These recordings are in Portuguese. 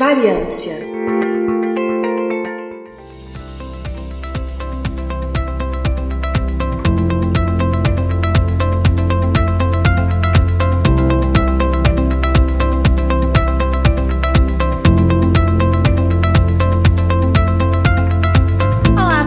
Variância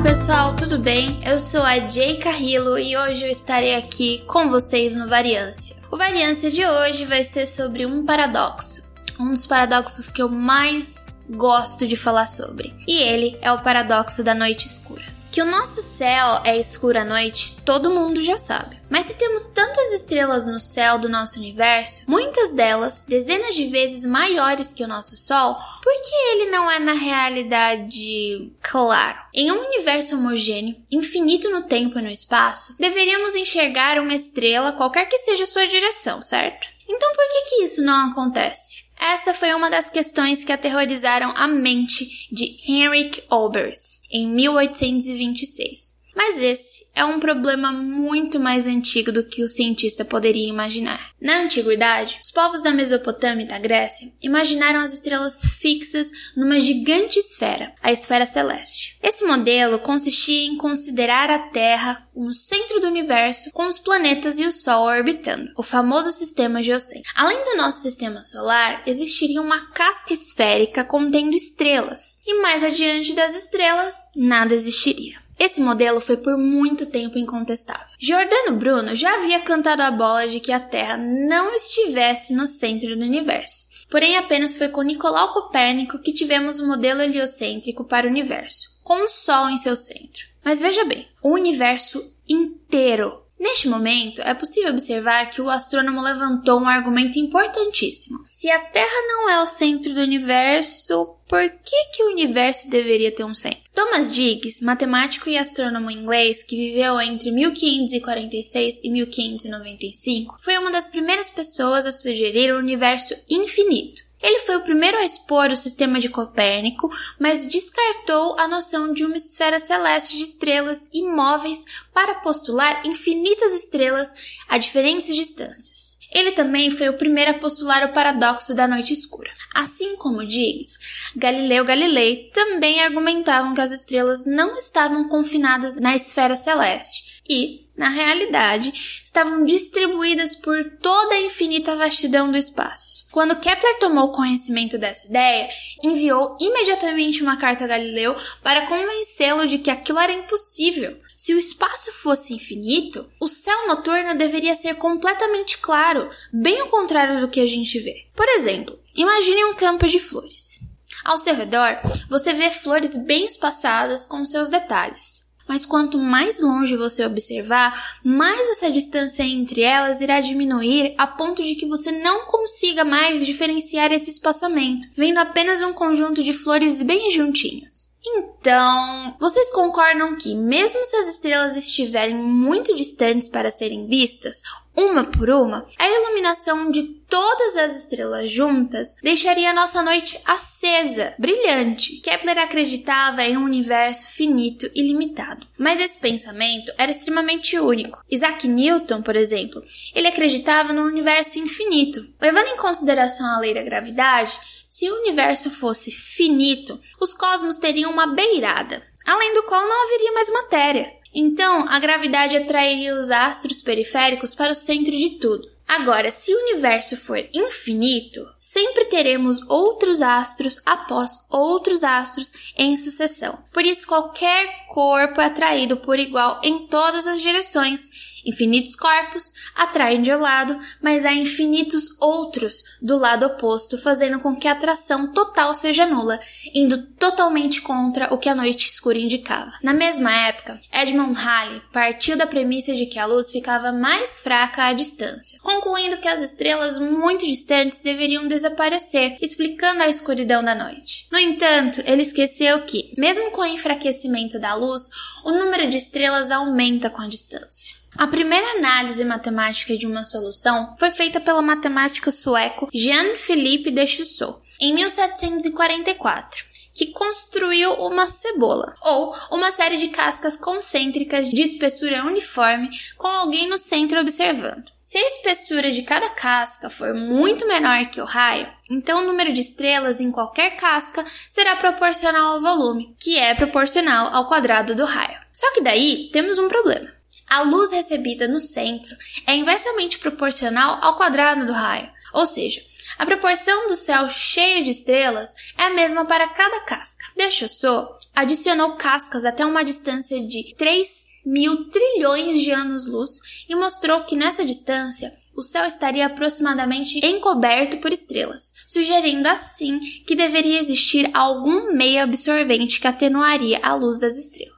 pessoal, tudo bem? Eu sou a Jay Carrillo e hoje eu estarei aqui com vocês no Variância. O Variância de hoje vai ser sobre um paradoxo, um dos paradoxos que eu mais gosto de falar sobre. E ele é o paradoxo da noite escura. Que o nosso céu é escuro à noite, todo mundo já sabe. Mas se temos tantas estrelas no céu do nosso universo, muitas delas dezenas de vezes maiores que o nosso Sol, por que ele não é na realidade claro? Em um universo homogêneo, infinito no tempo e no espaço, deveríamos enxergar uma estrela qualquer que seja sua direção, certo? Então por que, que isso não acontece? Essa foi uma das questões que aterrorizaram a mente de Henrik Olbers em 1826. Mas esse é um problema muito mais antigo do que o cientista poderia imaginar. Na antiguidade, os povos da Mesopotâmia e da Grécia imaginaram as estrelas fixas numa gigante esfera, a esfera celeste. Esse modelo consistia em considerar a Terra no centro do universo, com os planetas e o Sol orbitando, o famoso sistema geocêntrico. Além do nosso sistema solar, existiria uma casca esférica contendo estrelas, e mais adiante das estrelas, nada existiria. Esse modelo foi por muito tempo incontestável. Giordano Bruno já havia cantado a bola de que a Terra não estivesse no centro do universo. Porém, apenas foi com Nicolau Copérnico que tivemos o um modelo heliocêntrico para o universo, com o Sol em seu centro. Mas veja bem, o universo inteiro Neste momento, é possível observar que o astrônomo levantou um argumento importantíssimo. Se a Terra não é o centro do universo, por que, que o universo deveria ter um centro? Thomas Diggs, matemático e astrônomo inglês que viveu entre 1546 e 1595, foi uma das primeiras pessoas a sugerir o universo infinito. Ele foi o primeiro a expor o sistema de Copérnico, mas descartou a noção de uma esfera celeste de estrelas imóveis para postular infinitas estrelas a diferentes distâncias. Ele também foi o primeiro a postular o paradoxo da noite escura. Assim como Diggs, Galileu Galilei também argumentavam que as estrelas não estavam confinadas na esfera celeste e, na realidade, estavam distribuídas por toda a infinita vastidão do espaço. Quando Kepler tomou conhecimento dessa ideia, enviou imediatamente uma carta a Galileu para convencê-lo de que aquilo era impossível. Se o espaço fosse infinito, o céu noturno deveria ser completamente claro, bem ao contrário do que a gente vê. Por exemplo, imagine um campo de flores. Ao seu redor, você vê flores bem espaçadas com seus detalhes. Mas quanto mais longe você observar, mais essa distância entre elas irá diminuir a ponto de que você não consiga mais diferenciar esse espaçamento, vendo apenas um conjunto de flores bem juntinhas. Então, vocês concordam que, mesmo se as estrelas estiverem muito distantes para serem vistas, uma por uma, a iluminação de todas as estrelas juntas deixaria nossa noite acesa, brilhante. Kepler acreditava em um universo finito e limitado. Mas esse pensamento era extremamente único. Isaac Newton, por exemplo, ele acreditava no universo infinito. Levando em consideração a lei da gravidade, se o universo fosse finito, os cosmos teriam uma beirada, além do qual não haveria mais matéria. Então, a gravidade atrairia os astros periféricos para o centro de tudo. Agora, se o universo for infinito, sempre teremos outros astros após outros astros em sucessão. Por isso, qualquer corpo é atraído por igual em todas as direções Infinitos corpos atraem de um lado, mas há infinitos outros do lado oposto, fazendo com que a atração total seja nula, indo totalmente contra o que a noite escura indicava. Na mesma época, Edmund Halley partiu da premissa de que a luz ficava mais fraca à distância, concluindo que as estrelas muito distantes deveriam desaparecer, explicando a escuridão da noite. No entanto, ele esqueceu que, mesmo com o enfraquecimento da luz, o número de estrelas aumenta com a distância. A primeira análise matemática de uma solução foi feita pelo matemático sueco Jean Philippe de Chusseau em 1744 que construiu uma cebola, ou uma série de cascas concêntricas de espessura uniforme com alguém no centro observando. Se a espessura de cada casca for muito menor que o raio, então o número de estrelas em qualquer casca será proporcional ao volume, que é proporcional ao quadrado do raio. Só que daí temos um problema. A luz recebida no centro é inversamente proporcional ao quadrado do raio, ou seja, a proporção do céu cheio de estrelas é a mesma para cada casca. Deschaussot adicionou cascas até uma distância de 3 mil trilhões de anos-luz e mostrou que nessa distância o céu estaria aproximadamente encoberto por estrelas, sugerindo assim que deveria existir algum meio absorvente que atenuaria a luz das estrelas.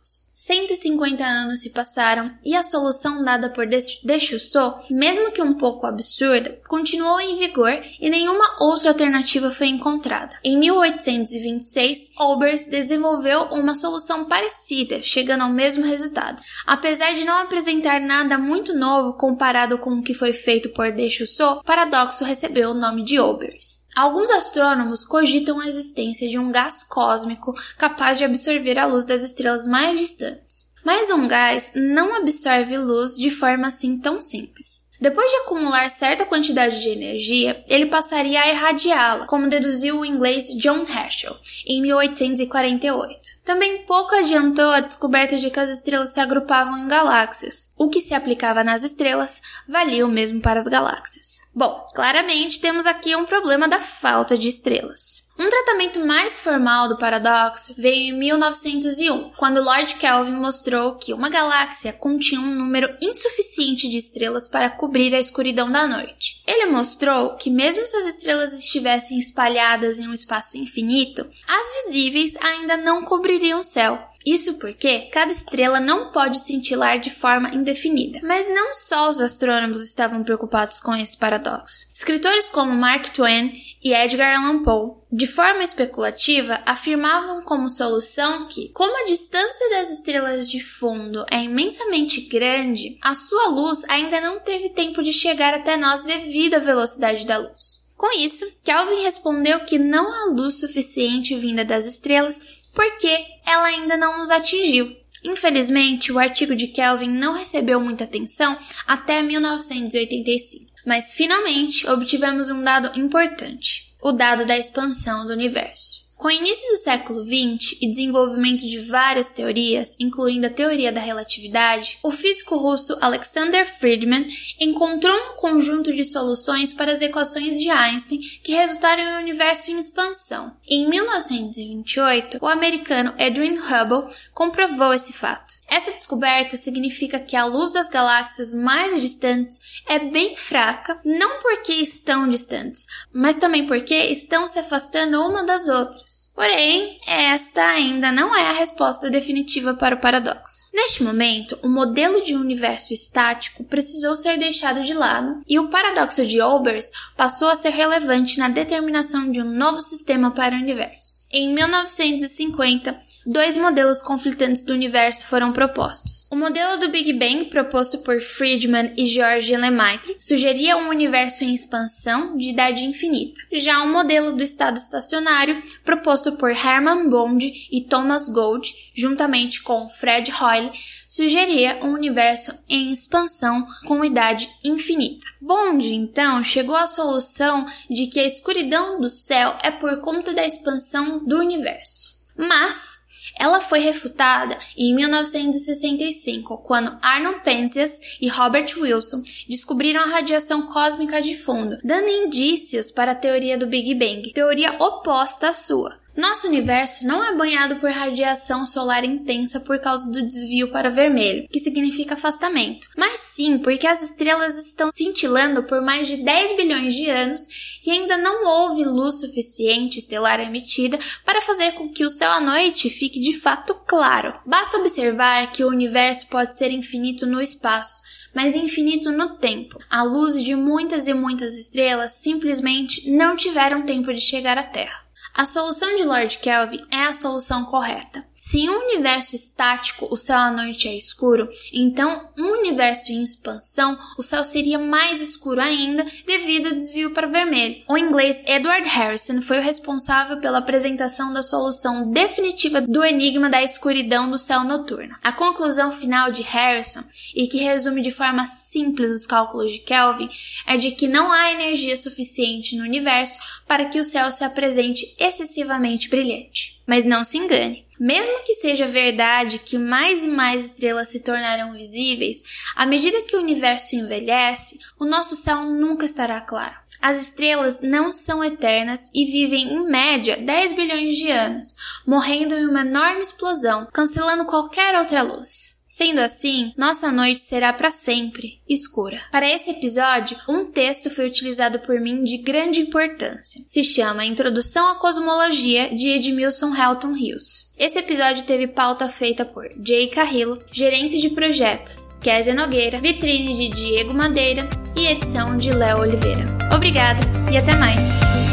150 anos se passaram e a solução dada por Deschusseau, mesmo que um pouco absurda, continuou em vigor e nenhuma outra alternativa foi encontrada. Em 1826, Olbers desenvolveu uma solução parecida, chegando ao mesmo resultado. Apesar de não apresentar nada muito novo comparado com o que foi feito por Deschusseau, o paradoxo recebeu o nome de Olbers. Alguns astrônomos cogitam a existência de um gás cósmico capaz de absorver a luz das estrelas mais distantes. Mas um gás não absorve luz de forma assim tão simples. Depois de acumular certa quantidade de energia, ele passaria a irradiá-la, como deduziu o inglês John Herschel em 1848. Também pouco adiantou a descoberta de que as estrelas se agrupavam em galáxias. O que se aplicava nas estrelas valia o mesmo para as galáxias. Bom, claramente temos aqui um problema da falta de estrelas. Um tratamento mais formal do paradoxo veio em 1901, quando Lord Kelvin mostrou que uma galáxia continha um número insuficiente de estrelas para cobrir a escuridão da noite. Ele mostrou que, mesmo se as estrelas estivessem espalhadas em um espaço infinito, as visíveis ainda não cobririam o céu. Isso porque cada estrela não pode cintilar de forma indefinida. Mas não só os astrônomos estavam preocupados com esse paradoxo. Escritores como Mark Twain e Edgar Allan Poe, de forma especulativa, afirmavam como solução que, como a distância das estrelas de fundo é imensamente grande, a sua luz ainda não teve tempo de chegar até nós devido à velocidade da luz. Com isso, Kelvin respondeu que não há luz suficiente vinda das estrelas porque ela ainda não nos atingiu. Infelizmente, o artigo de Kelvin não recebeu muita atenção até 1985, mas finalmente obtivemos um dado importante: o dado da expansão do universo. Com o início do século XX e desenvolvimento de várias teorias, incluindo a teoria da relatividade, o físico russo Alexander Friedman encontrou um conjunto de soluções para as equações de Einstein que resultaram em um universo em expansão. Em 1928, o americano Edwin Hubble comprovou esse fato. Essa descoberta significa que a luz das galáxias mais distantes é bem fraca, não porque estão distantes, mas também porque estão se afastando uma das outras. Porém, esta ainda não é a resposta definitiva para o paradoxo. Neste momento, o modelo de universo estático precisou ser deixado de lado e o paradoxo de Olbers passou a ser relevante na determinação de um novo sistema para o universo. Em 1950, dois modelos conflitantes do universo foram propostos. O modelo do Big Bang, proposto por Friedman e George Lemaitre, sugeria um universo em expansão de idade infinita. Já o modelo do estado estacionário, proposto por Hermann Bond e Thomas Gold, juntamente com Fred Hoyle, sugeria um universo em expansão com idade infinita. Bond, então, chegou à solução de que a escuridão do céu é por conta da expansão do universo. Mas ela foi refutada em 1965, quando Arnold Penzias e Robert Wilson descobriram a radiação cósmica de fundo, dando indícios para a teoria do Big Bang, teoria oposta à sua. Nosso universo não é banhado por radiação solar intensa por causa do desvio para vermelho, que significa afastamento, mas sim porque as estrelas estão cintilando por mais de 10 bilhões de anos e ainda não houve luz suficiente estelar emitida para fazer com que o céu à noite fique de fato claro. Basta observar que o universo pode ser infinito no espaço, mas infinito no tempo. A luz de muitas e muitas estrelas simplesmente não tiveram tempo de chegar à Terra. A solução de Lord Kelvin é a solução correta. Se em um universo estático o céu à noite é escuro, então um universo em expansão o céu seria mais escuro ainda devido ao desvio para vermelho. O inglês Edward Harrison foi o responsável pela apresentação da solução definitiva do enigma da escuridão do céu noturno. A conclusão final de Harrison, e que resume de forma simples os cálculos de Kelvin, é de que não há energia suficiente no universo para que o céu se apresente excessivamente brilhante. Mas não se engane. Mesmo que seja verdade que mais e mais estrelas se tornarão visíveis, à medida que o universo envelhece, o nosso céu nunca estará claro. As estrelas não são eternas e vivem em média 10 bilhões de anos, morrendo em uma enorme explosão, cancelando qualquer outra luz. Sendo assim, nossa noite será para sempre escura. Para esse episódio, um texto foi utilizado por mim de grande importância. Se chama Introdução à Cosmologia de Edmilson Helton Rios. Esse episódio teve pauta feita por Jay Carrillo, gerência de projetos, Kézia Nogueira, vitrine de Diego Madeira e edição de Léo Oliveira. Obrigada e até mais!